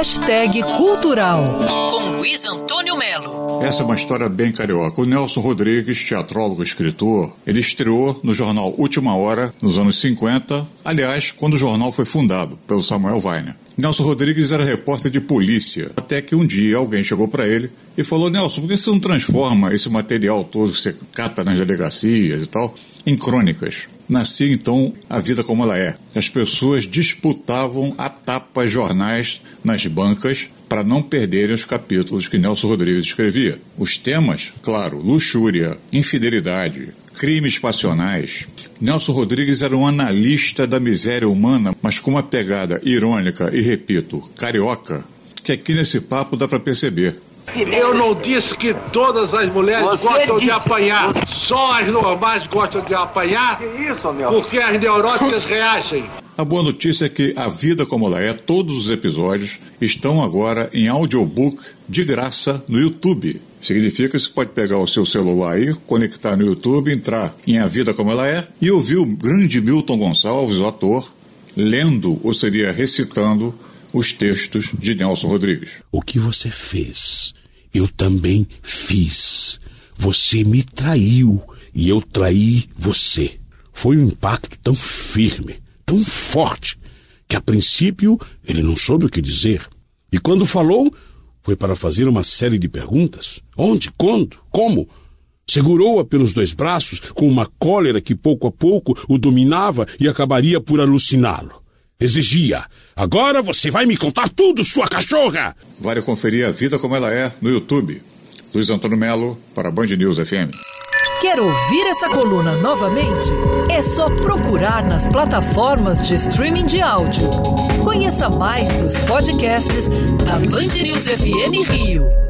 Hashtag Cultural, com Luiz Antônio Melo. Essa é uma história bem carioca. O Nelson Rodrigues, teatrólogo e escritor, ele estreou no jornal Última Hora, nos anos 50, aliás, quando o jornal foi fundado pelo Samuel Weiner. Nelson Rodrigues era repórter de polícia, até que um dia alguém chegou para ele e falou: Nelson, por que você não transforma esse material todo que você cata nas delegacias e tal em crônicas? Nascia então a vida como ela é. As pessoas disputavam a tapa jornais nas bancas para não perderem os capítulos que Nelson Rodrigues escrevia. Os temas, claro, luxúria, infidelidade, crimes passionais. Nelson Rodrigues era um analista da miséria humana, mas com uma pegada irônica e, repito, carioca, que aqui nesse papo dá para perceber. Eu não disse que todas as mulheres Você gostam de disse. apanhar. Só as normais gostam de apanhar. Que isso, Nelson? Porque as neuróticas reagem. A boa notícia é que A Vida Como Ela É, todos os episódios, estão agora em audiobook de graça no YouTube. Significa que você pode pegar o seu celular aí, conectar no YouTube, entrar em A Vida Como Ela É e ouvir o grande Milton Gonçalves, o ator, lendo, ou seria recitando, os textos de Nelson Rodrigues. O que você fez, eu também fiz. Você me traiu e eu traí você. Foi um impacto tão firme, tão forte, que a princípio ele não soube o que dizer. E quando falou, foi para fazer uma série de perguntas: onde, quando, como? Segurou-a pelos dois braços com uma cólera que pouco a pouco o dominava e acabaria por aluciná-lo. Exigia: Agora você vai me contar tudo, sua cachorra! Vale conferir A Vida Como Ela É no YouTube. Luiz Antônio Melo, para a Band News FM. Quer ouvir essa coluna novamente? É só procurar nas plataformas de streaming de áudio. Conheça mais dos podcasts da Band News FM Rio.